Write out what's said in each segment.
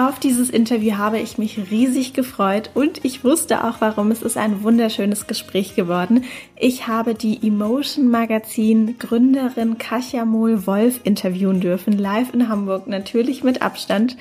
Auf dieses Interview habe ich mich riesig gefreut und ich wusste auch warum. Es ist ein wunderschönes Gespräch geworden. Ich habe die Emotion Magazin Gründerin Kasia Mohl-Wolf interviewen dürfen, live in Hamburg, natürlich mit Abstand.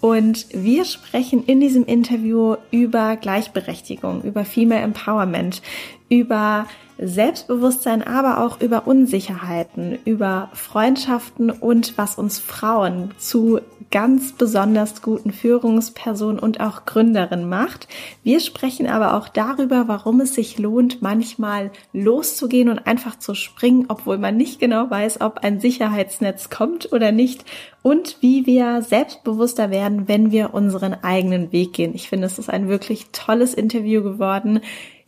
Und wir sprechen in diesem Interview über Gleichberechtigung, über Female Empowerment, über Selbstbewusstsein, aber auch über Unsicherheiten, über Freundschaften und was uns Frauen zu ganz besonders guten Führungspersonen und auch Gründerinnen macht. Wir sprechen aber auch darüber, warum es sich lohnt, manchmal loszugehen und einfach zu springen, obwohl man nicht genau weiß, ob ein Sicherheitsnetz kommt oder nicht und wie wir selbstbewusster werden, wenn wir unseren eigenen Weg gehen. Ich finde, es ist ein wirklich tolles Interview geworden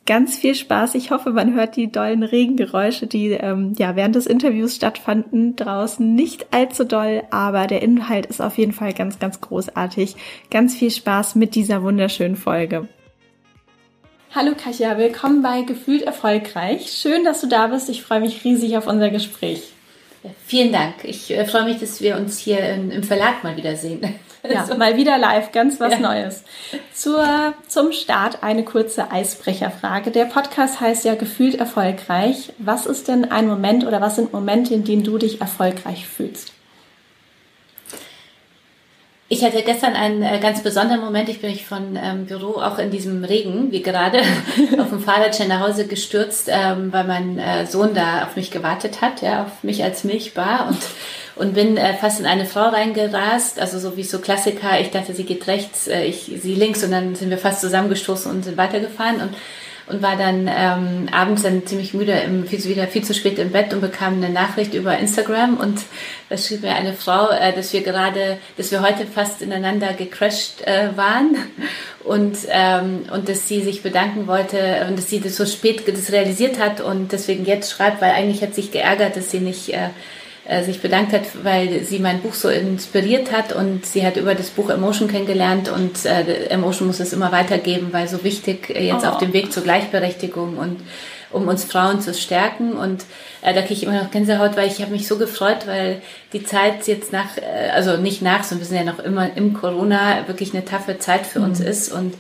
ganz viel Spaß. Ich hoffe, man hört die dollen Regengeräusche, die ähm, ja während des Interviews stattfanden, draußen nicht allzu doll, aber der Inhalt ist auf jeden Fall ganz, ganz großartig. Ganz viel Spaß mit dieser wunderschönen Folge. Hallo Katja, willkommen bei Gefühlt Erfolgreich. Schön, dass du da bist. Ich freue mich riesig auf unser Gespräch. Vielen Dank. Ich äh, freue mich, dass wir uns hier in, im Verlag mal wiedersehen. Ja, also, mal wieder live, ganz was ja. Neues. Zur, zum Start eine kurze Eisbrecherfrage. Der Podcast heißt ja gefühlt erfolgreich. Was ist denn ein Moment oder was sind Momente, in denen du dich erfolgreich fühlst? Ich hatte gestern einen äh, ganz besonderen Moment. Ich bin ich von ähm, Büro auch in diesem Regen, wie gerade, auf dem Fahrradchen nach Hause gestürzt, ähm, weil mein äh, Sohn da auf mich gewartet hat, ja, auf mich als Milchbar und und bin äh, fast in eine Frau reingerast, also so wie so Klassiker. Ich dachte, sie geht rechts, äh, ich sie links und dann sind wir fast zusammengestoßen und sind weitergefahren und und war dann ähm, abends dann ziemlich müde, im, viel, wieder viel zu spät im Bett und bekam eine Nachricht über Instagram und da schrieb mir eine Frau, äh, dass wir gerade, dass wir heute fast ineinander gecrashed äh, waren und ähm, und dass sie sich bedanken wollte und dass sie das so spät das realisiert hat und deswegen jetzt schreibt, weil eigentlich hat sich geärgert, dass sie nicht äh, sich bedankt hat, weil sie mein Buch so inspiriert hat und sie hat über das Buch Emotion kennengelernt und äh, Emotion muss es immer weitergeben, weil so wichtig äh, jetzt oh. auf dem Weg zur Gleichberechtigung und um uns Frauen zu stärken und äh, da kriege ich immer noch Gänsehaut, weil ich habe mich so gefreut, weil die Zeit jetzt nach, äh, also nicht nach, sondern wir sind ja noch immer im Corona, wirklich eine taffe Zeit für mhm. uns ist und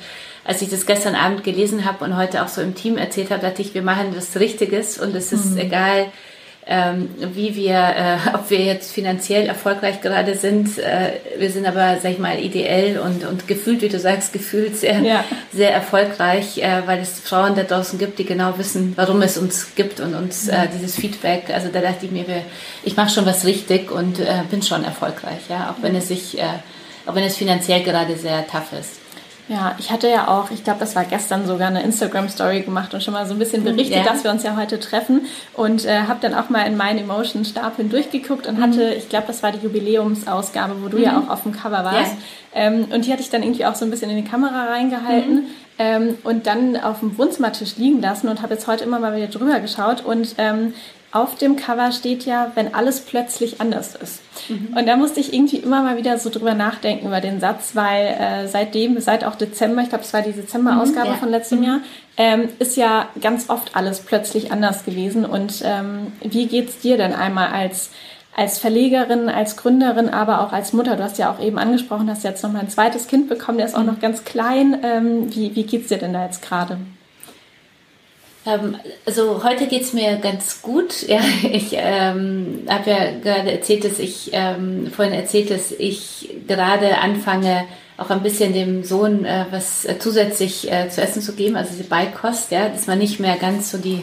als ich das gestern Abend gelesen habe und heute auch so im Team erzählt habe, dachte ich, wir machen was Richtiges und es ist mhm. egal, ähm, wie wir, äh, ob wir jetzt finanziell erfolgreich gerade sind. Äh, wir sind aber, sag ich mal, ideell und, und gefühlt, wie du sagst, gefühlt sehr, ja. sehr erfolgreich, äh, weil es Frauen da draußen gibt, die genau wissen, warum es uns gibt und uns äh, dieses Feedback. Also da dachte ich mir, ich mache schon was richtig und äh, bin schon erfolgreich, ja, auch wenn es sich, äh, auch wenn es finanziell gerade sehr tough ist. Ja, ich hatte ja auch, ich glaube, das war gestern sogar eine Instagram-Story gemacht und schon mal so ein bisschen mhm, berichtet, ja. dass wir uns ja heute treffen und äh, habe dann auch mal in meinen Emotion-Stapeln durchgeguckt und hatte, mhm. ich glaube, das war die Jubiläumsausgabe, wo du mhm. ja auch auf dem Cover warst. Ja. Ähm, und die hatte ich dann irgendwie auch so ein bisschen in die Kamera reingehalten. Mhm. Ähm, und dann auf dem Wohnzimmertisch liegen lassen und habe jetzt heute immer mal wieder drüber geschaut und ähm, auf dem Cover steht ja, wenn alles plötzlich anders ist. Mhm. Und da musste ich irgendwie immer mal wieder so drüber nachdenken über den Satz, weil äh, seitdem, seit auch Dezember, ich glaube, es war die Dezember-Ausgabe mhm, ja. von letztem mhm. Jahr, ähm, ist ja ganz oft alles plötzlich anders gewesen. Und ähm, wie geht's dir denn einmal als als Verlegerin, als Gründerin, aber auch als Mutter. Du hast ja auch eben angesprochen, hast jetzt noch mal ein zweites Kind bekommen, der ist auch mhm. noch ganz klein. Ähm, wie, wie geht's dir denn da jetzt gerade? Ähm, also heute geht's mir ganz gut. Ja, ich ähm, habe ja gerade erzählt, dass ich ähm, vorhin erzählt, dass ich gerade anfange, auch ein bisschen dem Sohn äh, was äh, zusätzlich äh, zu essen zu geben, also diese Beikost, ja, dass man nicht mehr ganz so die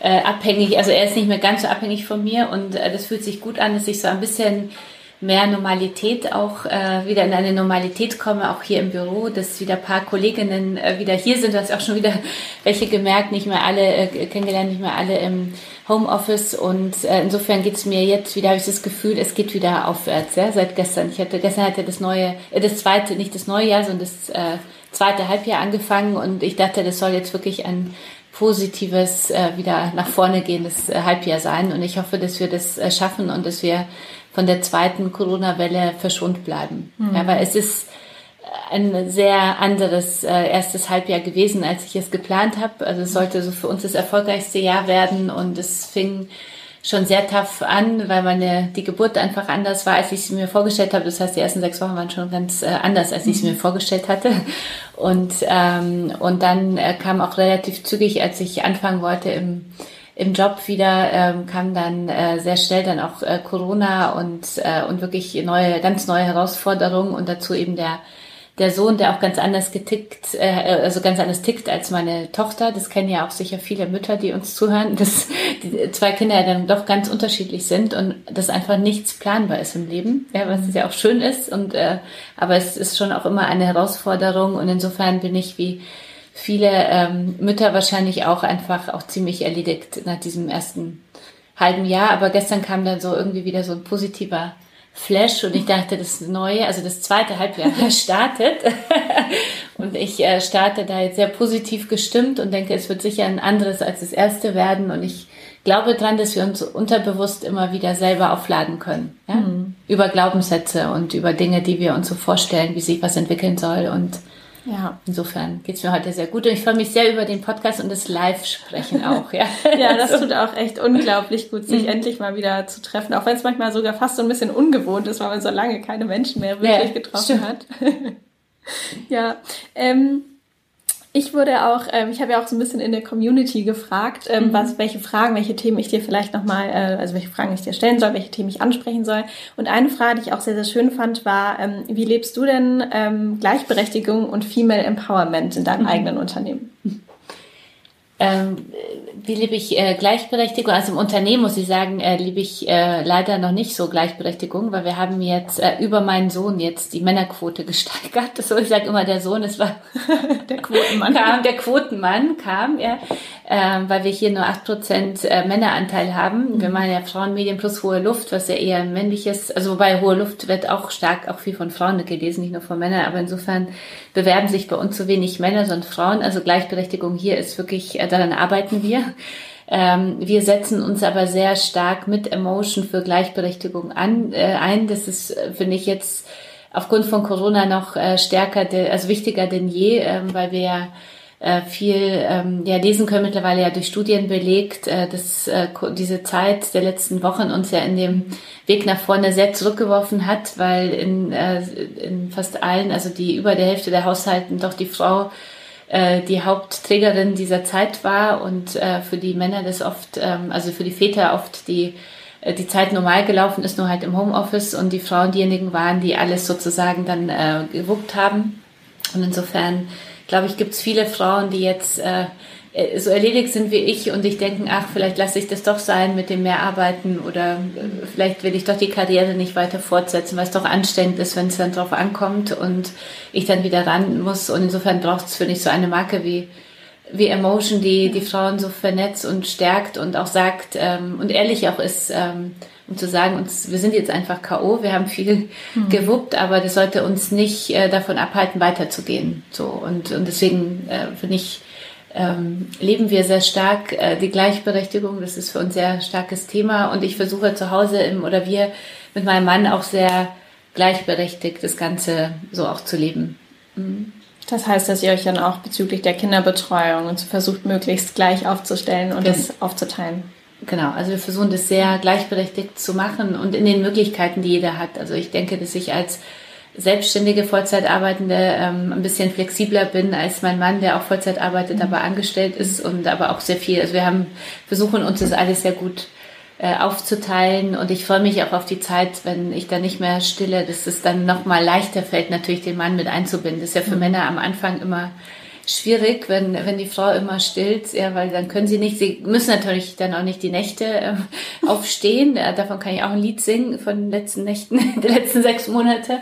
äh, abhängig, also er ist nicht mehr ganz so abhängig von mir und äh, das fühlt sich gut an, dass ich so ein bisschen mehr Normalität auch äh, wieder in eine Normalität komme, auch hier im Büro, dass wieder paar Kolleginnen äh, wieder hier sind, du hast auch schon wieder welche gemerkt, nicht mehr alle äh, kennengelernt, nicht mehr alle im Homeoffice. Und äh, insofern geht's mir jetzt wieder, habe ich das Gefühl, es geht wieder aufwärts, ja, seit gestern. Ich hatte, gestern hatte das neue, äh, das zweite, nicht das neue Jahr, sondern das äh, zweite Halbjahr angefangen. Und ich dachte, das soll jetzt wirklich ein positives, äh, wieder nach vorne gehendes äh, Halbjahr sein. Und ich hoffe, dass wir das äh, schaffen und dass wir von der zweiten Corona-Welle verschont bleiben. Mhm. Ja, weil es ist, ein sehr anderes äh, erstes Halbjahr gewesen, als ich es geplant habe. Also es sollte so für uns das erfolgreichste Jahr werden und es fing schon sehr tough an, weil meine die Geburt einfach anders war, als ich sie mir vorgestellt habe. Das heißt, die ersten sechs Wochen waren schon ganz äh, anders, als ich sie mir mhm. vorgestellt hatte. Und ähm, und dann äh, kam auch relativ zügig, als ich anfangen wollte im im Job wieder ähm, kam dann äh, sehr schnell dann auch äh, Corona und äh, und wirklich neue ganz neue Herausforderungen und dazu eben der der Sohn, der auch ganz anders getickt, äh, also ganz anders tickt als meine Tochter. Das kennen ja auch sicher viele Mütter, die uns zuhören, dass die zwei Kinder ja dann doch ganz unterschiedlich sind und dass einfach nichts planbar ist im Leben, ja, was ja auch schön ist. Und äh, aber es ist schon auch immer eine Herausforderung und insofern bin ich wie viele ähm, Mütter wahrscheinlich auch einfach auch ziemlich erledigt nach diesem ersten halben Jahr. Aber gestern kam dann so irgendwie wieder so ein positiver Flash und ich dachte, das neue, also das zweite Halbjahr startet und ich äh, starte da jetzt sehr positiv gestimmt und denke, es wird sicher ein anderes als das erste werden und ich glaube dran, dass wir uns unterbewusst immer wieder selber aufladen können. Ja? Mhm. Über Glaubenssätze und über Dinge, die wir uns so vorstellen, wie sich was entwickeln soll und ja. Insofern geht's mir heute sehr gut und ich freue mich sehr über den Podcast und das Live-Sprechen auch. Ja, ja das tut auch echt unglaublich gut, sich mhm. endlich mal wieder zu treffen, auch wenn es manchmal sogar fast so ein bisschen ungewohnt ist, weil man so lange keine Menschen mehr wirklich ja, getroffen stimmt. hat. ja, ähm, ich wurde auch, ähm, ich habe ja auch so ein bisschen in der Community gefragt, ähm, mhm. was, welche Fragen, welche Themen ich dir vielleicht nochmal, äh, also welche Fragen ich dir stellen soll, welche Themen ich ansprechen soll. Und eine Frage, die ich auch sehr, sehr schön fand, war, ähm, wie lebst du denn ähm, Gleichberechtigung und Female Empowerment in deinem mhm. eigenen Unternehmen? Ähm, wie lebe ich äh, Gleichberechtigung? Also im Unternehmen muss ich sagen, äh, liebe ich äh, leider noch nicht so Gleichberechtigung, weil wir haben jetzt äh, über meinen Sohn jetzt die Männerquote gesteigert. So, ich sage immer, der Sohn, es war der Quotenmann. kam, der Quotenmann kam, ja, äh, weil wir hier nur acht Prozent äh, Männeranteil haben. Mhm. Wir machen ja Frauenmedien plus hohe Luft, was ja eher männliches, also wobei hohe Luft wird auch stark, auch viel von Frauen gelesen, nicht nur von Männern, aber insofern bewerben sich bei uns so wenig Männer, sondern Frauen. Also Gleichberechtigung hier ist wirklich, äh, daran arbeiten wir. Ähm, wir setzen uns aber sehr stark mit Emotion für Gleichberechtigung an, äh, ein. Das ist, äh, finde ich, jetzt aufgrund von Corona noch äh, stärker, also wichtiger denn je, äh, weil wir ja äh, viel ähm, ja, lesen können, mittlerweile ja durch Studien belegt, äh, dass diese Zeit der letzten Wochen uns ja in dem Weg nach vorne sehr zurückgeworfen hat, weil in, in fast allen, also die über der Hälfte der Haushalten doch die Frau äh, die Hauptträgerin dieser Zeit war und äh, für die Männer das oft, ähm, also für die Väter oft die äh, die Zeit normal gelaufen ist, nur halt im Homeoffice und die Frauen diejenigen waren, die alles sozusagen dann äh, gewuppt haben. Und insofern glaube ich, gibt es viele Frauen, die jetzt äh, so erledigt sind wie ich und ich denken, ach, vielleicht lasse ich das doch sein mit dem Mehrarbeiten oder äh, vielleicht will ich doch die Karriere nicht weiter fortsetzen, weil es doch anstrengend ist, wenn es dann drauf ankommt und ich dann wieder ran muss. Und insofern braucht es, finde ich, so eine Marke wie wie Emotion, die die Frauen so vernetzt und stärkt und auch sagt ähm, und ehrlich auch ist, ähm, um zu sagen, uns, wir sind jetzt einfach K.O., wir haben viel mhm. gewuppt, aber das sollte uns nicht äh, davon abhalten, weiterzugehen. So, und, und deswegen äh, finde ich, ähm, leben wir sehr stark äh, die Gleichberechtigung. Das ist für uns sehr starkes Thema. Und ich versuche zu Hause im, oder wir mit meinem Mann auch sehr gleichberechtigt das Ganze so auch zu leben. Mhm. Das heißt, dass ihr euch dann auch bezüglich der Kinderbetreuung und versucht, möglichst gleich aufzustellen und das aufzuteilen. Genau, also wir versuchen das sehr gleichberechtigt zu machen und in den Möglichkeiten, die jeder hat. Also ich denke, dass ich als selbstständige Vollzeitarbeitende ähm, ein bisschen flexibler bin als mein Mann, der auch Vollzeit arbeitet, mhm. aber angestellt ist und aber auch sehr viel. Also wir haben versuchen uns das alles sehr gut äh, aufzuteilen und ich freue mich auch auf die Zeit, wenn ich da nicht mehr stille, dass es dann noch mal leichter fällt, natürlich den Mann mit einzubinden. Das ist ja für mhm. Männer am Anfang immer schwierig, wenn, wenn die Frau immer stillt, ja, weil dann können sie nicht, sie müssen natürlich dann auch nicht die Nächte äh, aufstehen. Davon kann ich auch ein Lied singen von den letzten Nächten, der letzten sechs Monate.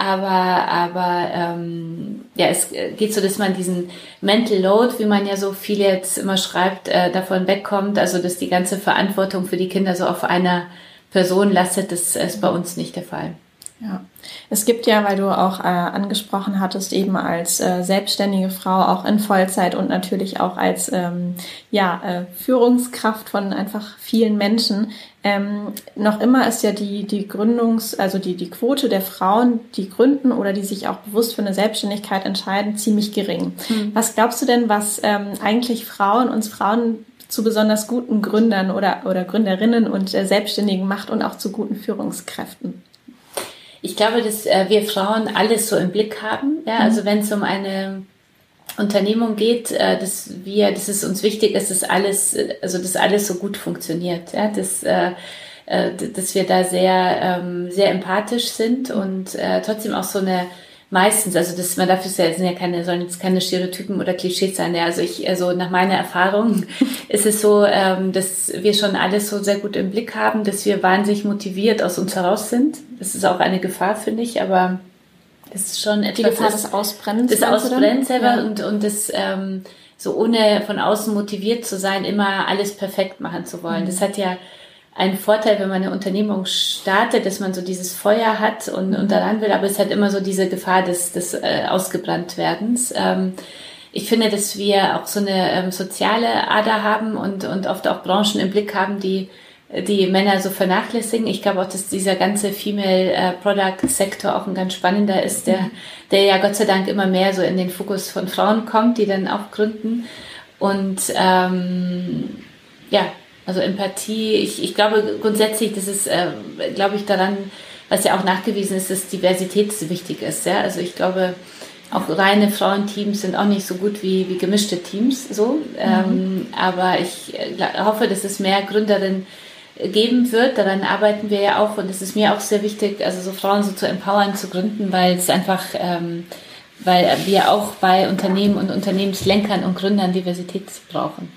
Aber, aber ähm, ja, es geht so, dass man diesen Mental Load, wie man ja so viel jetzt immer schreibt, äh, davon wegkommt. Also dass die ganze Verantwortung für die Kinder so auf einer Person lastet, das ist bei uns nicht der Fall. Ja, es gibt ja, weil du auch äh, angesprochen hattest, eben als äh, selbstständige Frau auch in Vollzeit und natürlich auch als ähm, ja, äh, Führungskraft von einfach vielen Menschen. Ähm, noch immer ist ja die, die Gründungs-, also die, die Quote der Frauen, die gründen oder die sich auch bewusst für eine Selbstständigkeit entscheiden, ziemlich gering. Mhm. Was glaubst du denn, was ähm, eigentlich Frauen, uns Frauen zu besonders guten Gründern oder, oder Gründerinnen und äh, Selbstständigen macht und auch zu guten Führungskräften? Ich glaube, dass äh, wir Frauen alles so im Blick haben. Ja, mhm. also wenn es um eine Unternehmung geht, äh, dass wir, dass es uns wichtig ist, dass alles, also dass alles so gut funktioniert. Ja, dass, äh, äh dass wir da sehr, ähm, sehr empathisch sind und äh, trotzdem auch so eine meistens, also das, man darf es ja, sind ja keine, sollen jetzt keine Stereotypen oder Klischees sein. Ja, also ich, also nach meiner Erfahrung ist es so, ähm, dass wir schon alles so sehr gut im Blick haben, dass wir wahnsinnig motiviert aus uns heraus sind. Das ist auch eine Gefahr, finde ich, aber das ist schon etwas. Die Gefahr des Ausbrennens. Das Ausbrennen selber ja. und, und das, ähm, so ohne von außen motiviert zu sein, immer alles perfekt machen zu wollen. Mhm. Das hat ja, ein Vorteil, wenn man eine Unternehmung startet, dass man so dieses Feuer hat und, und daran will, aber es hat immer so diese Gefahr des, des äh, Ausgebranntwerdens. Ähm, ich finde, dass wir auch so eine ähm, soziale Ader haben und, und oft auch Branchen im Blick haben, die die Männer so vernachlässigen. Ich glaube auch, dass dieser ganze Female äh, Product Sektor auch ein ganz spannender ist, der, der ja Gott sei Dank immer mehr so in den Fokus von Frauen kommt, die dann auch gründen. Und ähm, ja, also Empathie, ich, ich glaube grundsätzlich, das ist, äh, glaube ich, daran, was ja auch nachgewiesen ist, dass Diversität so wichtig ist. Ja? Also ich glaube, auch reine Frauenteams sind auch nicht so gut wie, wie gemischte Teams so. Mhm. Ähm, aber ich äh, hoffe, dass es mehr Gründerinnen geben wird. Daran arbeiten wir ja auch und es ist mir auch sehr wichtig, also so Frauen so zu empowern, zu gründen, weil es einfach, ähm, weil wir auch bei Unternehmen und Unternehmenslenkern und Gründern Diversität brauchen.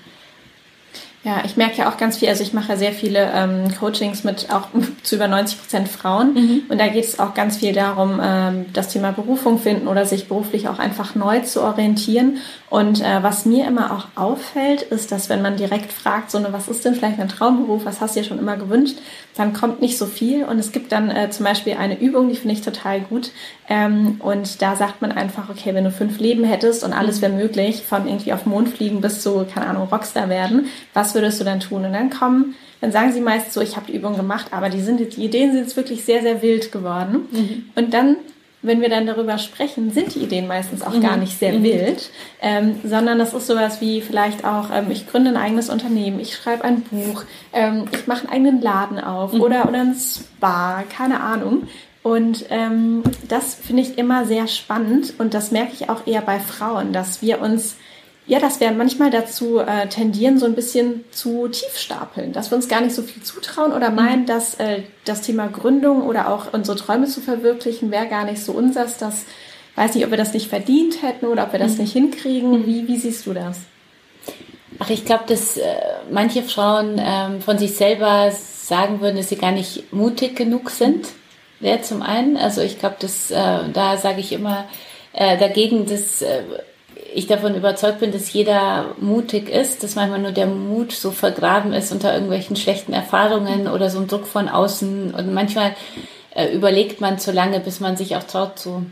Ja, ich merke ja auch ganz viel, also ich mache ja sehr viele ähm, Coachings mit auch zu über 90 Prozent Frauen mhm. und da geht es auch ganz viel darum, ähm, das Thema Berufung finden oder sich beruflich auch einfach neu zu orientieren. Und äh, was mir immer auch auffällt, ist, dass wenn man direkt fragt, so, ne, was ist denn vielleicht ein Traumberuf, was hast du dir schon immer gewünscht, dann kommt nicht so viel und es gibt dann äh, zum Beispiel eine Übung, die finde ich total gut ähm, und da sagt man einfach, okay, wenn du fünf Leben hättest und alles wäre möglich, von irgendwie auf den Mond fliegen bis zu, keine Ahnung, Rockstar werden, was würdest du dann tun? Und dann kommen, dann sagen sie meist so, ich habe die Übung gemacht, aber die, sind, die Ideen sind jetzt wirklich sehr, sehr wild geworden. Mhm. Und dann wenn wir dann darüber sprechen, sind die Ideen meistens auch mhm. gar nicht sehr mhm. wild, ähm, sondern das ist sowas wie vielleicht auch, ähm, ich gründe ein eigenes Unternehmen, ich schreibe ein Buch, ähm, ich mache einen eigenen Laden auf mhm. oder, oder ein Spa, keine Ahnung. Und ähm, das finde ich immer sehr spannend und das merke ich auch eher bei Frauen, dass wir uns, ja, dass wir manchmal dazu äh, tendieren, so ein bisschen zu tief stapeln, dass wir uns gar nicht so viel zutrauen oder mhm. meinen, dass äh, das Thema Gründung oder auch unsere Träume zu verwirklichen wäre gar nicht so unsers. Das weiß nicht, ob wir das nicht verdient hätten oder ob wir das mhm. nicht hinkriegen. Wie, wie siehst du das? Ach, ich glaube, dass äh, manche Frauen ähm, von sich selber sagen würden, dass sie gar nicht mutig genug sind ja, zum einen. Also ich glaube, dass äh, da sage ich immer äh, dagegen, dass äh, ich davon überzeugt bin, dass jeder mutig ist, dass manchmal nur der Mut so vergraben ist unter irgendwelchen schlechten Erfahrungen oder so ein Druck von außen. Und manchmal äh, überlegt man zu lange, bis man sich auch traut zu,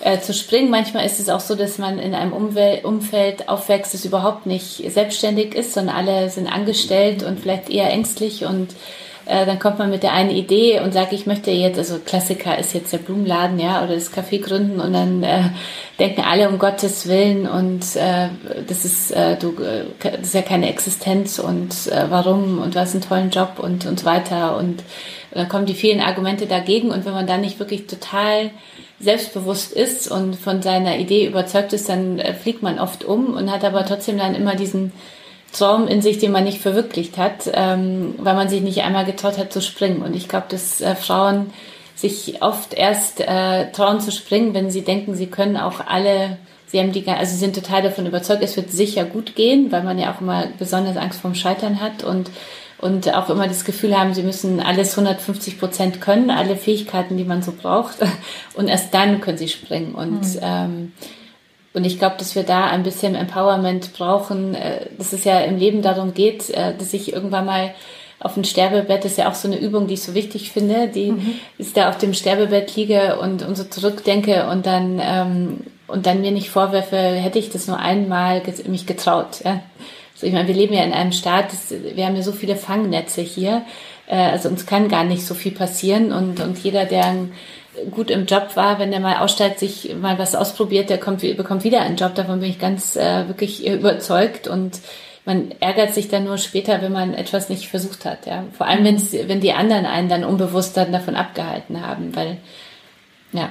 äh, zu springen. Manchmal ist es auch so, dass man in einem Umwel Umfeld aufwächst, das überhaupt nicht selbstständig ist, sondern alle sind angestellt und vielleicht eher ängstlich und äh, dann kommt man mit der einen Idee und sagt, ich möchte jetzt, also Klassiker ist jetzt der Blumenladen, ja, oder das Café gründen und dann äh, denken alle um Gottes Willen und äh, das ist äh, du, äh, das ist ja keine Existenz und äh, warum und hast einen tollen Job und und so weiter und, dann kommen die vielen Argumente dagegen und wenn man dann nicht wirklich total selbstbewusst ist und von seiner Idee überzeugt ist, dann äh, fliegt man oft um und hat aber trotzdem dann immer diesen Traum in sich, den man nicht verwirklicht hat, ähm, weil man sich nicht einmal getraut hat zu springen. Und ich glaube, dass äh, Frauen sich oft erst äh, trauen zu springen, wenn sie denken, sie können auch alle, sie haben die, also sie sind total davon überzeugt, es wird sicher gut gehen, weil man ja auch immer besonders Angst vorm Scheitern hat und und auch immer das Gefühl haben, sie müssen alles 150 Prozent können, alle Fähigkeiten, die man so braucht. Und erst dann können sie springen. Und mhm. ähm, und ich glaube, dass wir da ein bisschen Empowerment brauchen, äh, dass es ja im Leben darum geht, äh, dass ich irgendwann mal auf dem Sterbebett, das ist ja auch so eine Übung, die ich so wichtig finde, die mhm. ist da auf dem Sterbebett liege und, und so zurückdenke und dann, ähm, und dann mir nicht vorwerfe, hätte ich das nur einmal mich getraut. Ja? So, ich meine, wir leben ja in einem Staat, das, wir haben ja so viele Fangnetze hier, äh, also uns kann gar nicht so viel passieren und, und jeder, der gut im Job war, wenn der mal aussteigt, sich mal was ausprobiert, der kommt, bekommt wieder einen Job. Davon bin ich ganz äh, wirklich überzeugt und man ärgert sich dann nur später, wenn man etwas nicht versucht hat. Ja, vor allem wenn wenn die anderen einen dann unbewusst dann davon abgehalten haben, weil ja.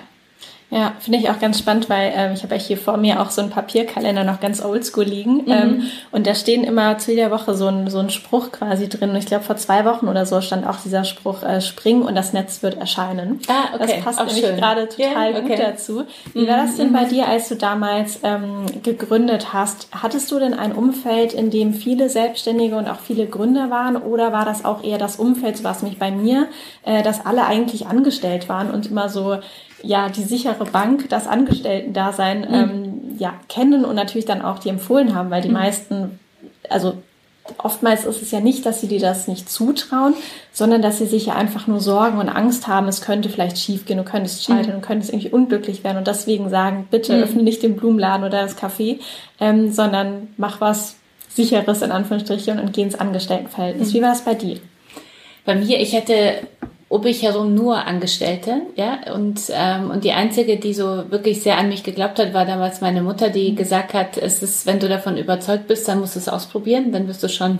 Ja, finde ich auch ganz spannend, weil ähm, ich habe ja hier vor mir auch so einen Papierkalender noch ganz oldschool liegen. Mhm. Ähm, und da stehen immer zu jeder Woche so ein, so ein Spruch quasi drin. Und ich glaube, vor zwei Wochen oder so stand auch dieser Spruch, äh, spring und das Netz wird erscheinen. Ah, okay. Das passt auch nämlich gerade total yeah, okay. gut dazu. Wie war das denn bei mhm. dir, als du damals ähm, gegründet hast? Hattest du denn ein Umfeld, in dem viele Selbstständige und auch viele Gründer waren? Oder war das auch eher das Umfeld, so was mich bei mir, äh, dass alle eigentlich angestellt waren und immer so ja die sichere Bank, das Angestellten-Dasein mhm. ähm, ja, kennen und natürlich dann auch die empfohlen haben, weil die mhm. meisten, also oftmals ist es ja nicht, dass sie dir das nicht zutrauen, sondern dass sie sich ja einfach nur Sorgen und Angst haben, es könnte vielleicht schiefgehen, du könntest scheitern, mhm. du könntest irgendwie unglücklich werden und deswegen sagen, bitte mhm. öffne nicht den Blumenladen oder das Café, ähm, sondern mach was sicheres in Anführungsstrichen und geh ins Angestelltenverhältnis. Mhm. Wie war es bei dir? Bei mir, ich hätte um mich herum nur Angestellte, ja, und, ähm, und die einzige, die so wirklich sehr an mich geglaubt hat, war damals meine Mutter, die mhm. gesagt hat, es ist, wenn du davon überzeugt bist, dann musst du es ausprobieren, dann wirst du schon,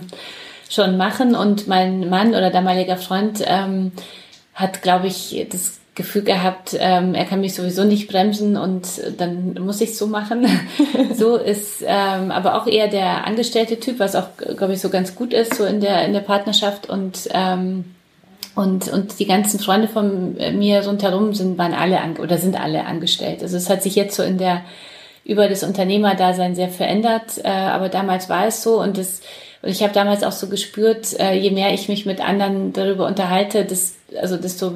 schon machen. Und mein Mann oder damaliger Freund ähm, hat, glaube ich, das Gefühl gehabt, ähm, er kann mich sowieso nicht bremsen und dann muss ich es so machen. so ist ähm, aber auch eher der angestellte Typ, was auch, glaube ich, so ganz gut ist, so in der, in der Partnerschaft und ähm, und, und die ganzen Freunde von mir rundherum sind, waren alle an, oder sind alle angestellt. Also es hat sich jetzt so in der, über das Unternehmerdasein sehr verändert, äh, aber damals war es so und das, und ich habe damals auch so gespürt, äh, je mehr ich mich mit anderen darüber unterhalte, das, also desto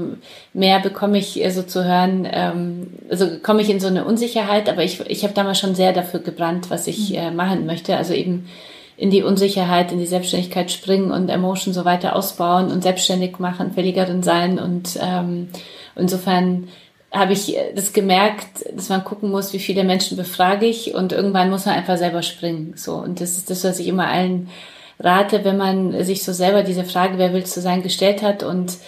mehr bekomme ich äh, so zu hören, ähm, also komme ich in so eine Unsicherheit, aber ich, ich habe damals schon sehr dafür gebrannt, was ich mhm. äh, machen möchte. Also eben in die Unsicherheit, in die Selbstständigkeit springen und Emotion so weiter ausbauen und selbstständig machen, Verlegerin sein. Und ähm, insofern habe ich das gemerkt, dass man gucken muss, wie viele Menschen befrage ich und irgendwann muss man einfach selber springen. So und das ist das, was ich immer allen rate, wenn man sich so selber diese Frage, wer willst du sein, gestellt hat und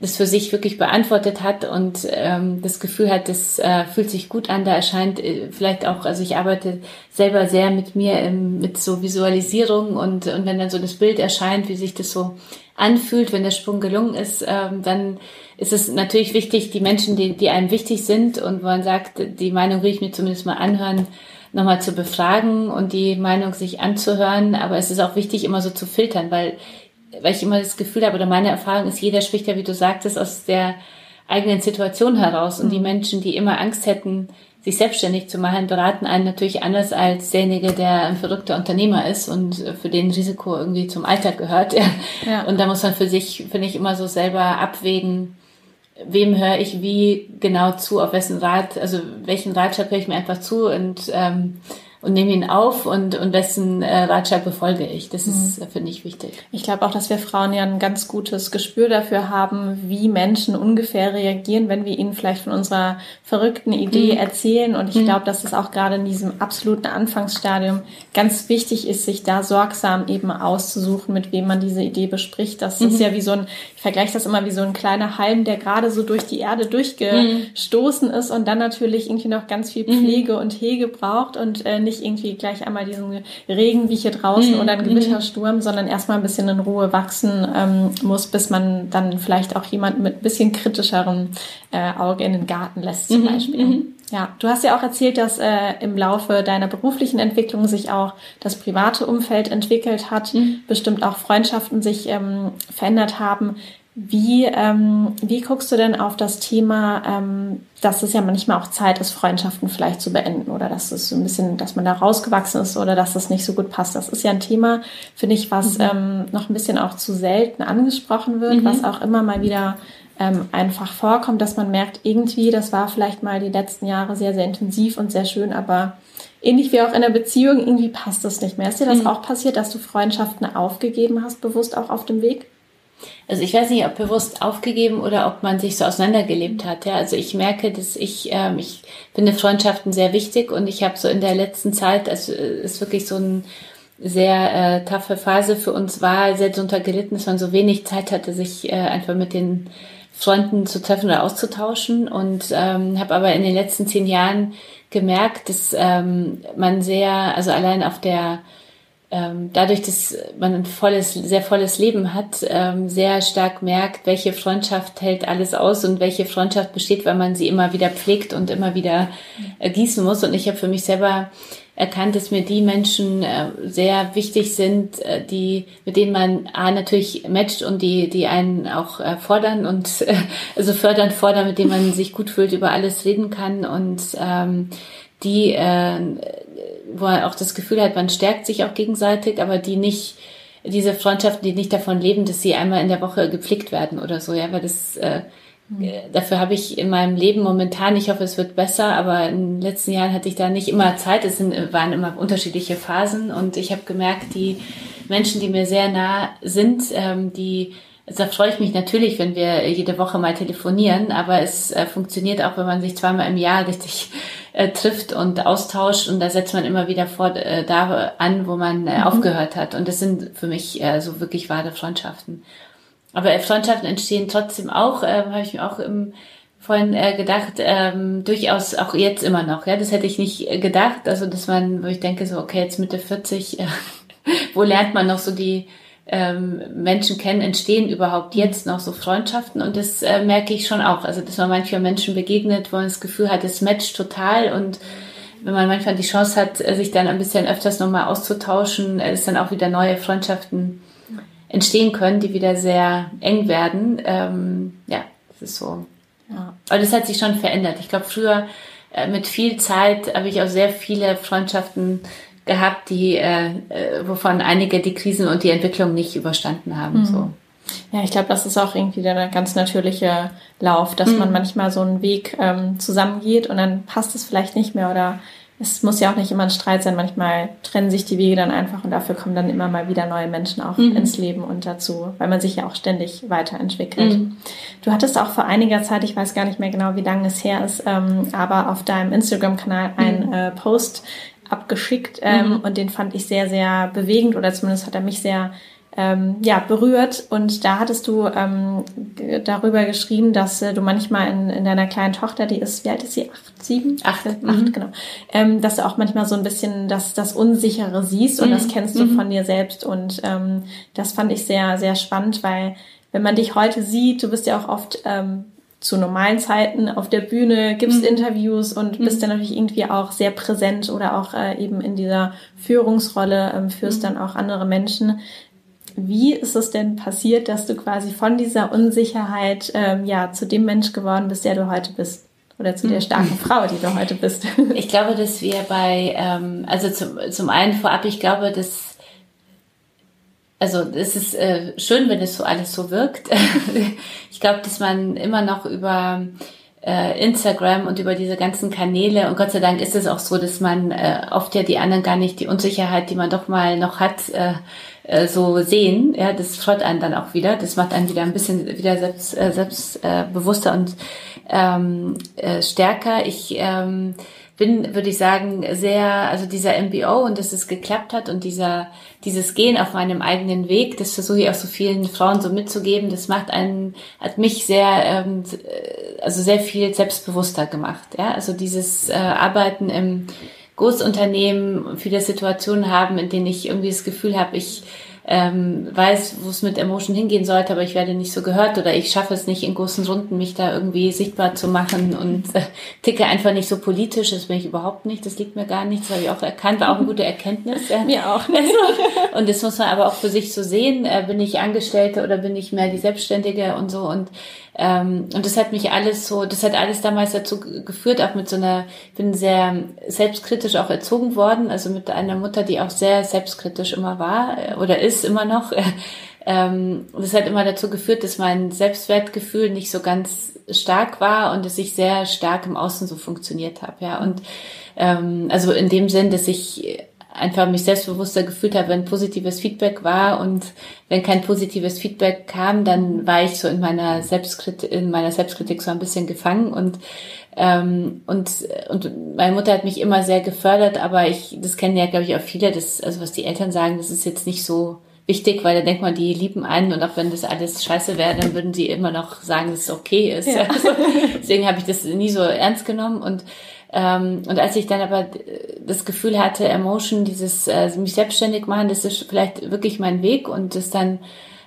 das für sich wirklich beantwortet hat und ähm, das Gefühl hat, das äh, fühlt sich gut an, da erscheint äh, vielleicht auch, also ich arbeite selber sehr mit mir im, mit so Visualisierung und, und wenn dann so das Bild erscheint, wie sich das so anfühlt, wenn der Sprung gelungen ist, ähm, dann ist es natürlich wichtig, die Menschen, die, die einem wichtig sind und wo man sagt, die Meinung will ich mir zumindest mal anhören, nochmal zu befragen und die Meinung sich anzuhören. Aber es ist auch wichtig, immer so zu filtern, weil weil ich immer das Gefühl habe, oder meine Erfahrung ist, jeder spricht ja, wie du sagtest, aus der eigenen Situation heraus. Und die mhm. Menschen, die immer Angst hätten, sich selbstständig zu machen, beraten einen natürlich anders als derjenige, der ein verrückter Unternehmer ist und für den Risiko irgendwie zum Alltag gehört. Ja. Und da muss man für sich, finde ich, immer so selber abwägen, wem höre ich wie genau zu, auf wessen Rat, also welchen Ratschlag höre ich mir einfach zu und ähm, und nehme ihn auf und, und wessen äh, Ratschlag befolge ich. Das ist, mhm. finde ich, wichtig. Ich glaube auch, dass wir Frauen ja ein ganz gutes Gespür dafür haben, wie Menschen ungefähr reagieren, wenn wir ihnen vielleicht von unserer verrückten Idee mhm. erzählen. Und ich mhm. glaube, dass es auch gerade in diesem absoluten Anfangsstadium ganz wichtig ist, sich da sorgsam eben auszusuchen, mit wem man diese Idee bespricht. Das ist mhm. ja wie so ein, ich vergleiche das immer wie so ein kleiner Halm, der gerade so durch die Erde durchgestoßen ist und dann natürlich irgendwie noch ganz viel mhm. Pflege und Hege braucht und äh, nicht irgendwie gleich einmal diesen Regen wie hier draußen mhm. oder ein Gewittersturm, sondern erstmal ein bisschen in Ruhe wachsen ähm, muss, bis man dann vielleicht auch jemanden mit ein bisschen kritischerem äh, Auge in den Garten lässt zum mhm. Beispiel. Mhm. Ja, du hast ja auch erzählt, dass äh, im Laufe deiner beruflichen Entwicklung sich auch das private Umfeld entwickelt hat, mhm. bestimmt auch Freundschaften sich ähm, verändert haben. Wie, ähm, wie guckst du denn auf das Thema, ähm, dass es ja manchmal auch Zeit ist, Freundschaften vielleicht zu beenden oder dass es so ein bisschen, dass man da rausgewachsen ist oder dass das nicht so gut passt? Das ist ja ein Thema, finde ich, was mhm. ähm, noch ein bisschen auch zu selten angesprochen wird, mhm. was auch immer mal wieder ähm, einfach vorkommt, dass man merkt, irgendwie, das war vielleicht mal die letzten Jahre sehr, sehr intensiv und sehr schön, aber ähnlich wie auch in der Beziehung, irgendwie passt das nicht mehr. Ist dir das mhm. auch passiert, dass du Freundschaften aufgegeben hast, bewusst auch auf dem Weg? Also ich weiß nicht, ob bewusst aufgegeben oder ob man sich so auseinandergelebt hat. Ja, also ich merke, dass ich, ähm, ich finde Freundschaften sehr wichtig und ich habe so in der letzten Zeit, also ist wirklich so ein sehr äh, taffe Phase für uns war, sehr darunter gelitten, dass man so wenig Zeit hatte, sich äh, einfach mit den Freunden zu treffen oder auszutauschen und ähm, habe aber in den letzten zehn Jahren gemerkt, dass ähm, man sehr, also allein auf der ähm, dadurch, dass man ein volles, sehr volles Leben hat, ähm, sehr stark merkt, welche Freundschaft hält alles aus und welche Freundschaft besteht, weil man sie immer wieder pflegt und immer wieder äh, gießen muss. Und ich habe für mich selber erkannt, dass mir die Menschen äh, sehr wichtig sind, äh, die, mit denen man A, natürlich matcht und die, die einen auch äh, fordern und äh, also fördern, fordern, mit denen man sich gut fühlt, über alles reden kann und ähm, die, äh, wo er auch das Gefühl hat, man stärkt sich auch gegenseitig, aber die nicht, diese Freundschaften, die nicht davon leben, dass sie einmal in der Woche gepflegt werden oder so, ja, weil das äh, Mhm. Dafür habe ich in meinem Leben momentan, ich hoffe, es wird besser, aber in den letzten Jahren hatte ich da nicht immer Zeit. Es sind, waren immer unterschiedliche Phasen und ich habe gemerkt, die Menschen, die mir sehr nah sind, ähm, die also da freue ich mich natürlich, wenn wir jede Woche mal telefonieren, aber es äh, funktioniert auch, wenn man sich zweimal im Jahr richtig äh, trifft und austauscht und da setzt man immer wieder vor, äh, da an, wo man äh, mhm. aufgehört hat. Und das sind für mich äh, so wirklich wahre Freundschaften. Aber Freundschaften entstehen trotzdem auch, äh, habe ich mir auch im vorhin äh, gedacht, ähm, durchaus auch jetzt immer noch. Ja, das hätte ich nicht äh, gedacht. Also, dass man, wo ich denke, so, okay, jetzt Mitte 40, äh, wo lernt man noch so die ähm, Menschen kennen, entstehen überhaupt jetzt noch so Freundschaften und das äh, merke ich schon auch. Also, dass man manchmal Menschen begegnet, wo man das Gefühl hat, es matcht total und wenn man manchmal die Chance hat, äh, sich dann ein bisschen öfters nochmal auszutauschen, äh, ist dann auch wieder neue Freundschaften entstehen können, die wieder sehr eng werden. Ähm, ja, das ist so. Ja. Aber das hat sich schon verändert. Ich glaube, früher äh, mit viel Zeit habe ich auch sehr viele Freundschaften gehabt, die äh, äh, wovon einige die Krisen und die Entwicklung nicht überstanden haben. Mhm. So. Ja, ich glaube, das ist auch irgendwie der ganz natürliche Lauf, dass mhm. man manchmal so einen Weg ähm, zusammengeht und dann passt es vielleicht nicht mehr oder es muss ja auch nicht immer ein Streit sein. Manchmal trennen sich die Wege dann einfach und dafür kommen dann immer mal wieder neue Menschen auch mhm. ins Leben und dazu, weil man sich ja auch ständig weiterentwickelt. Mhm. Du hattest auch vor einiger Zeit, ich weiß gar nicht mehr genau, wie lange es her ist, ähm, aber auf deinem Instagram-Kanal einen mhm. äh, Post abgeschickt ähm, mhm. und den fand ich sehr, sehr bewegend oder zumindest hat er mich sehr ähm, ja, berührt. Und da hattest du ähm, darüber geschrieben, dass äh, du manchmal in, in deiner kleinen Tochter, die ist, wie alt ist sie? Acht, sieben? Acht, acht mhm. genau. Ähm, dass du auch manchmal so ein bisschen das, das Unsichere siehst und mhm. das kennst du mhm. von dir selbst. Und ähm, das fand ich sehr, sehr spannend, weil wenn man dich heute sieht, du bist ja auch oft ähm, zu normalen Zeiten auf der Bühne, gibst mhm. Interviews und mhm. bist dann natürlich irgendwie auch sehr präsent oder auch äh, eben in dieser Führungsrolle, ähm, führst mhm. dann auch andere Menschen. Wie ist es denn passiert, dass du quasi von dieser Unsicherheit ähm, ja zu dem Mensch geworden bist, der du heute bist? Oder zu der starken mhm. Frau, die du heute bist? Ich glaube, dass wir bei, ähm, also zum, zum einen vorab, ich glaube, dass also es ist äh, schön, wenn es so alles so wirkt. ich glaube, dass man immer noch über äh, Instagram und über diese ganzen Kanäle und Gott sei Dank ist es auch so, dass man äh, oft ja die anderen gar nicht die Unsicherheit, die man doch mal noch hat, äh, äh, so sehen, ja, das freut einen dann auch wieder. Das macht einen wieder ein bisschen wieder selbst, äh, selbstbewusster äh, und ähm, äh, stärker. Ich ähm, bin, würde ich sagen, sehr, also dieser MBO und dass es geklappt hat und dieser, dieses Gehen auf meinem eigenen Weg, das versuche ich auch so vielen Frauen so mitzugeben, das macht einen, hat mich sehr, ähm, also sehr viel selbstbewusster gemacht, ja, also dieses äh, Arbeiten im Großunternehmen viele Situationen haben, in denen ich irgendwie das Gefühl habe, ich ähm, weiß, wo es mit Emotion hingehen sollte, aber ich werde nicht so gehört oder ich schaffe es nicht in großen Runden, mich da irgendwie sichtbar zu machen und äh, ticke einfach nicht so politisch. Das bin ich überhaupt nicht. Das liegt mir gar nicht. Das habe ich auch erkannt. War auch eine gute Erkenntnis. Ja. Mir auch. Also, und das muss man aber auch für sich so sehen. Äh, bin ich Angestellte oder bin ich mehr die Selbstständige und so und ähm, und das hat mich alles so, das hat alles damals dazu geführt, auch mit so einer, bin sehr selbstkritisch auch erzogen worden, also mit einer Mutter, die auch sehr selbstkritisch immer war äh, oder ist immer noch. Ähm, das hat immer dazu geführt, dass mein Selbstwertgefühl nicht so ganz stark war und dass ich sehr stark im Außen so funktioniert habe, ja. Und ähm, also in dem Sinn, dass ich einfach mich selbstbewusster gefühlt habe, wenn positives Feedback war und wenn kein positives Feedback kam, dann war ich so in meiner Selbstkritik, in meiner Selbstkritik so ein bisschen gefangen und ähm, und und meine Mutter hat mich immer sehr gefördert, aber ich das kennen ja glaube ich auch viele, das also was die Eltern sagen, das ist jetzt nicht so wichtig, weil da denkt man, die lieben einen und auch wenn das alles scheiße wäre, dann würden sie immer noch sagen, dass es okay ist. Ja. Also, deswegen habe ich das nie so ernst genommen und ähm, und als ich dann aber das Gefühl hatte, Emotion, dieses äh, mich selbstständig machen, das ist vielleicht wirklich mein Weg und das dann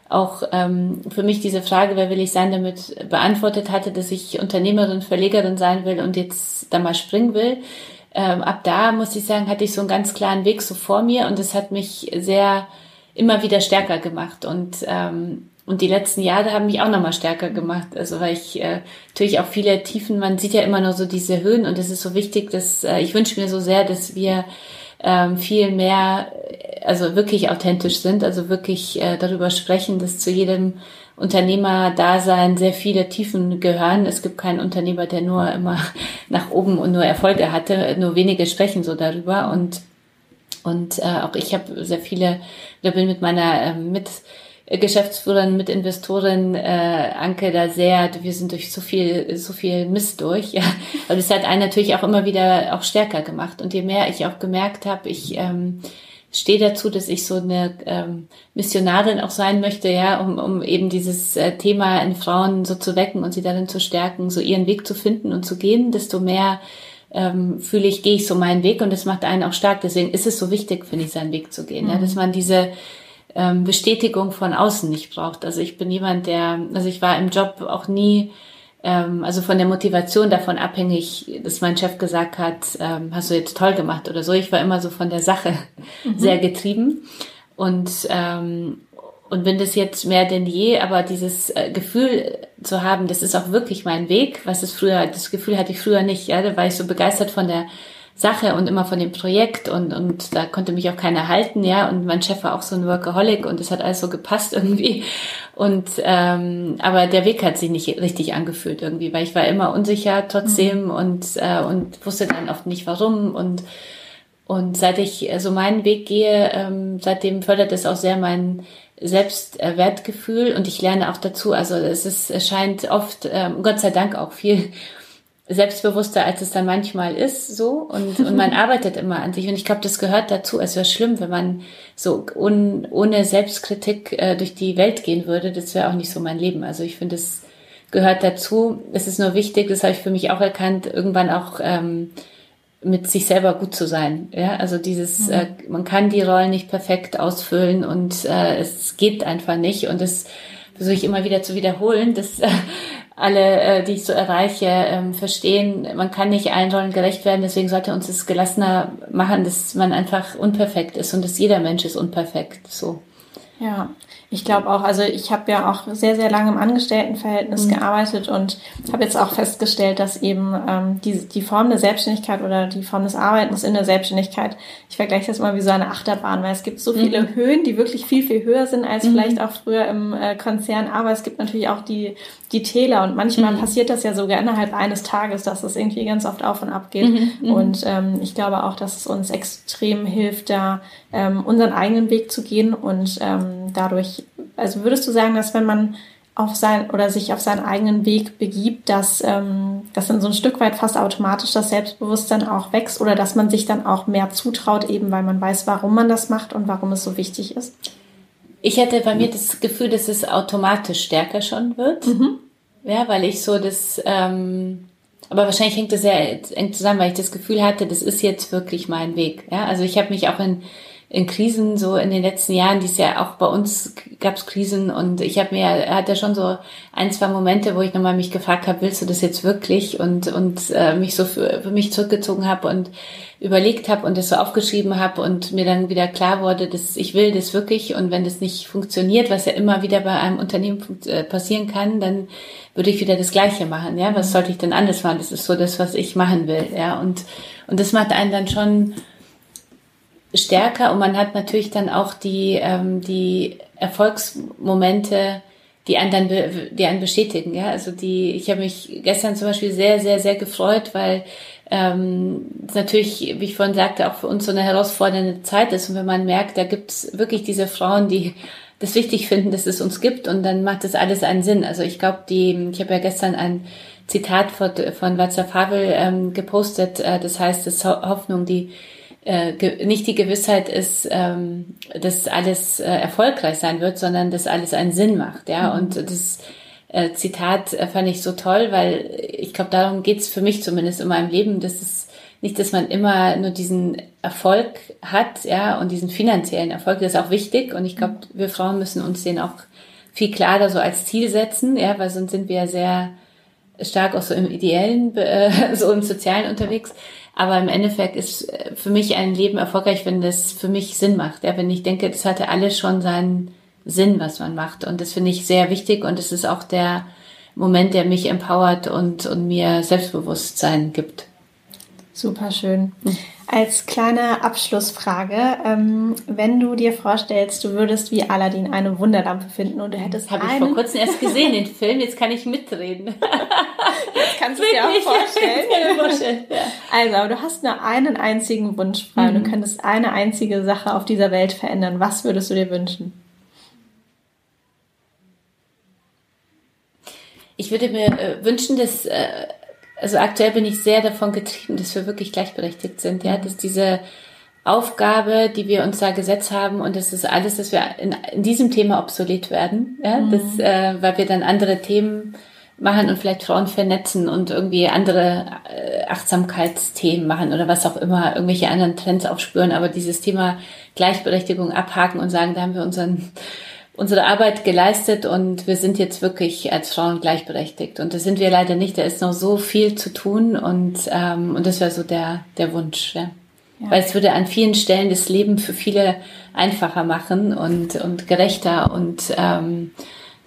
auch ähm, für mich diese Frage, wer will ich sein, damit beantwortet hatte, dass ich Unternehmerin, Verlegerin sein will und jetzt da mal springen will. Ähm, ab da muss ich sagen, hatte ich so einen ganz klaren Weg so vor mir und es hat mich sehr immer wieder stärker gemacht und ähm, und die letzten Jahre haben mich auch nochmal stärker gemacht. Also weil ich äh, natürlich auch viele Tiefen, man sieht ja immer nur so diese Höhen und es ist so wichtig, dass äh, ich wünsche mir so sehr, dass wir ähm, viel mehr, also wirklich authentisch sind, also wirklich äh, darüber sprechen, dass zu jedem Unternehmer-Dasein sehr viele Tiefen gehören. Es gibt keinen Unternehmer, der nur immer nach oben und nur Erfolge hatte. Nur wenige sprechen so darüber und und äh, auch ich habe sehr viele, da bin mit meiner äh, mit Geschäftsführerin, mit Investorin äh, Anke da sehr, wir sind durch so viel, so viel Mist durch. Ja. Aber das hat einen natürlich auch immer wieder auch stärker gemacht. Und je mehr ich auch gemerkt habe, ich ähm, stehe dazu, dass ich so eine ähm, Missionarin auch sein möchte, ja, um, um eben dieses äh, Thema in Frauen so zu wecken und sie darin zu stärken, so ihren Weg zu finden und zu gehen, desto mehr ähm, fühle ich, gehe ich so meinen Weg und das macht einen auch stark. Deswegen ist es so wichtig, finde ich, seinen Weg zu gehen. Mhm. Ja, dass man diese ähm, Bestätigung von außen nicht braucht. Also ich bin jemand, der, also ich war im Job auch nie, ähm, also von der Motivation davon abhängig, dass mein Chef gesagt hat, ähm, hast du jetzt toll gemacht oder so. Ich war immer so von der Sache mhm. sehr getrieben und ähm, und bin das jetzt mehr denn je, aber dieses äh, Gefühl zu haben, das ist auch wirklich mein Weg, was es früher, das Gefühl hatte ich früher nicht, ja, da war ich so begeistert von der Sache und immer von dem Projekt und, und da konnte mich auch keiner halten, ja. Und mein Chef war auch so ein Workaholic und es hat alles so gepasst irgendwie. Und ähm, aber der Weg hat sich nicht richtig angefühlt irgendwie, weil ich war immer unsicher trotzdem mhm. und, äh, und wusste dann oft nicht warum. Und, und seit ich so meinen Weg gehe, ähm, seitdem fördert es auch sehr mein Selbstwertgefühl und ich lerne auch dazu. Also es ist, es scheint oft, ähm, Gott sei Dank auch viel selbstbewusster, als es dann manchmal ist, so. Und, und man arbeitet immer an sich. Und ich glaube, das gehört dazu. Es wäre schlimm, wenn man so un, ohne Selbstkritik äh, durch die Welt gehen würde. Das wäre auch nicht so mein Leben. Also ich finde, es gehört dazu. Es ist nur wichtig, das habe ich für mich auch erkannt, irgendwann auch ähm, mit sich selber gut zu sein. Ja, also dieses, mhm. äh, man kann die Rollen nicht perfekt ausfüllen und äh, es geht einfach nicht. Und das versuche ich immer wieder zu wiederholen, dass äh, alle, äh, die ich so erreiche, ähm, verstehen, man kann nicht allen Rollen gerecht werden, deswegen sollte uns das gelassener machen, dass man einfach unperfekt ist und dass jeder Mensch ist unperfekt. So. Ja, ich glaube auch, also ich habe ja auch sehr, sehr lange im Angestelltenverhältnis mhm. gearbeitet und habe jetzt auch festgestellt, dass eben ähm, die, die Form der Selbstständigkeit oder die Form des Arbeitens in der Selbstständigkeit, ich vergleiche das mal wie so eine Achterbahn, weil es gibt so viele mhm. Höhen, die wirklich viel, viel höher sind als mhm. vielleicht auch früher im äh, Konzern, aber es gibt natürlich auch die, die Täler und manchmal mhm. passiert das ja sogar innerhalb eines Tages, dass es irgendwie ganz oft auf und ab geht. Mhm. Mhm. Und ähm, ich glaube auch, dass es uns extrem hilft, da ähm, unseren eigenen Weg zu gehen und ähm, dadurch, also würdest du sagen, dass wenn man auf sein oder sich auf seinen eigenen Weg begibt, dass, ähm, dass dann so ein Stück weit fast automatisch das Selbstbewusstsein auch wächst oder dass man sich dann auch mehr zutraut, eben weil man weiß, warum man das macht und warum es so wichtig ist? Ich hätte bei mir das Gefühl, dass es automatisch stärker schon wird. Mhm. Ja, weil ich so das, ähm, aber wahrscheinlich hängt das sehr eng zusammen, weil ich das Gefühl hatte, das ist jetzt wirklich mein Weg. Ja, also ich habe mich auch in in Krisen so in den letzten Jahren, dies ja auch bei uns gab es Krisen. Und ich habe mir, hat ja schon so ein, zwei Momente, wo ich nochmal mich gefragt habe, willst du das jetzt wirklich? Und und äh, mich so für, für mich zurückgezogen habe und überlegt habe und das so aufgeschrieben habe und mir dann wieder klar wurde, dass ich will das wirklich. Und wenn das nicht funktioniert, was ja immer wieder bei einem Unternehmen äh, passieren kann, dann würde ich wieder das Gleiche machen, ja, was sollte ich denn anders machen? Das ist so das, was ich machen will, ja. Und und das macht einen dann schon stärker und man hat natürlich dann auch die, ähm, die Erfolgsmomente, die einen dann, die einen bestätigen, ja. Also die, ich habe mich gestern zum Beispiel sehr, sehr, sehr gefreut, weil ähm, natürlich, wie ich vorhin sagte, auch für uns so eine herausfordernde Zeit ist. Und wenn man merkt, da gibt es wirklich diese Frauen, die das wichtig finden, dass es uns gibt und dann macht das alles einen Sinn. Also ich glaube, die, ich habe ja gestern ein Zitat von, von Václav Havel ähm, gepostet, äh, das heißt, dass Hoffnung die äh, nicht die Gewissheit ist, ähm, dass alles äh, erfolgreich sein wird, sondern dass alles einen Sinn macht. Ja, mhm. und das äh, Zitat äh, fand ich so toll, weil ich glaube, darum geht's für mich zumindest in meinem Leben, dass es nicht, dass man immer nur diesen Erfolg hat, ja, und diesen finanziellen Erfolg, das ist auch wichtig. Und ich glaube, wir Frauen müssen uns den auch viel klarer so als Ziel setzen, ja, weil sonst sind wir ja sehr stark auch so im Ideellen, äh, so im Sozialen unterwegs. Aber im Endeffekt ist äh, für mich ein Leben erfolgreich, wenn das für mich Sinn macht. Ja, wenn ich denke, das hatte alles schon seinen Sinn, was man macht. Und das finde ich sehr wichtig. Und es ist auch der Moment, der mich empowert und, und mir Selbstbewusstsein gibt. Super schön. Als kleine Abschlussfrage, ähm, wenn du dir vorstellst, du würdest wie Aladdin eine Wunderlampe finden und du hättest Habe ich vor kurzem erst gesehen, den Film, jetzt kann ich mitreden. Jetzt kannst du dir auch vorstellen. Ja, vorstellen ja. Also, aber du hast nur einen einzigen Wunsch frei mhm. und du könntest eine einzige Sache auf dieser Welt verändern. Was würdest du dir wünschen? Ich würde mir äh, wünschen, dass äh, also aktuell bin ich sehr davon getrieben, dass wir wirklich gleichberechtigt sind, ja, dass diese Aufgabe, die wir uns da gesetzt haben und das ist alles, dass wir in, in diesem Thema obsolet werden, ja, mhm. das, äh, weil wir dann andere Themen machen und vielleicht Frauen vernetzen und irgendwie andere äh, Achtsamkeitsthemen machen oder was auch immer, irgendwelche anderen Trends aufspüren, aber dieses Thema Gleichberechtigung abhaken und sagen, da haben wir unseren unsere Arbeit geleistet und wir sind jetzt wirklich als Frauen gleichberechtigt. Und das sind wir leider nicht. Da ist noch so viel zu tun und, ähm, und das wäre so der, der Wunsch. Ja. ja. Weil es würde an vielen Stellen das Leben für viele einfacher machen und, und gerechter und ähm,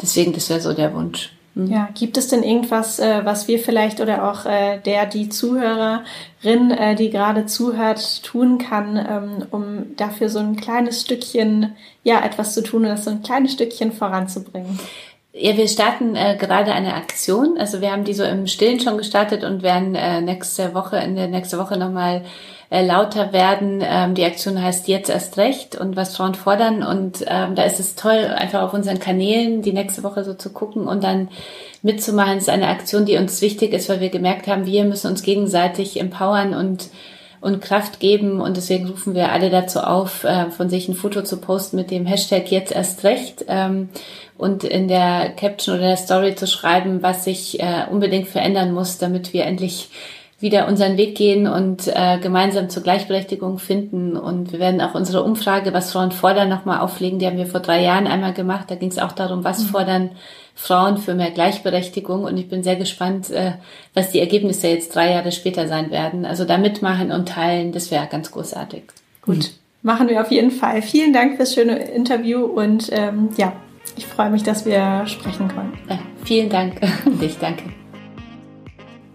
deswegen, das wäre so der Wunsch. Mhm. Ja, gibt es denn irgendwas, äh, was wir vielleicht oder auch äh, der, die Zuhörerin, äh, die gerade zuhört, tun kann, ähm, um dafür so ein kleines Stückchen, ja, etwas zu tun und das so ein kleines Stückchen voranzubringen? Ja, wir starten äh, gerade eine Aktion. Also wir haben die so im Stillen schon gestartet und werden äh, nächste Woche, in der nächste Woche nochmal äh, lauter werden. Ähm, die Aktion heißt Jetzt erst recht und was Frauen fordern. Und ähm, da ist es toll, einfach auf unseren Kanälen die nächste Woche so zu gucken und dann mitzumachen. Es ist eine Aktion, die uns wichtig ist, weil wir gemerkt haben, wir müssen uns gegenseitig empowern und und Kraft geben. Und deswegen rufen wir alle dazu auf, äh, von sich ein Foto zu posten mit dem Hashtag jetzt erst recht ähm, und in der Caption oder der Story zu schreiben, was sich äh, unbedingt verändern muss, damit wir endlich wieder unseren Weg gehen und äh, gemeinsam zur Gleichberechtigung finden. Und wir werden auch unsere Umfrage, was Frauen fordern, nochmal auflegen. Die haben wir vor drei Jahren einmal gemacht. Da ging es auch darum, was mhm. fordern Frauen für mehr Gleichberechtigung. Und ich bin sehr gespannt, äh, was die Ergebnisse jetzt drei Jahre später sein werden. Also da mitmachen und teilen, das wäre ganz großartig. Gut, mhm. machen wir auf jeden Fall. Vielen Dank fürs schöne Interview und ähm, ja, ich freue mich, dass wir sprechen konnten. Ja, vielen Dank. Dich, danke.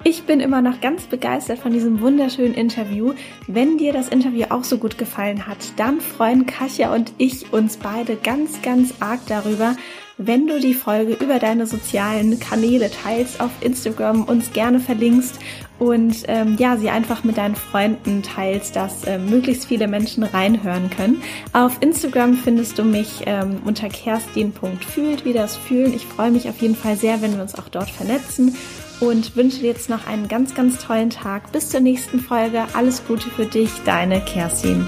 Ich bin immer noch ganz begeistert von diesem wunderschönen Interview. Wenn dir das Interview auch so gut gefallen hat, dann freuen Kasia und ich uns beide ganz, ganz arg darüber, wenn du die Folge über deine sozialen Kanäle teilst, auf Instagram uns gerne verlinkst und ähm, ja, sie einfach mit deinen Freunden teilst, dass äh, möglichst viele Menschen reinhören können. Auf Instagram findest du mich ähm, unter kerstin.fühlt, wie das fühlen. Ich freue mich auf jeden Fall sehr, wenn wir uns auch dort vernetzen und wünsche dir jetzt noch einen ganz, ganz tollen Tag. Bis zur nächsten Folge. Alles Gute für dich, deine Kerstin.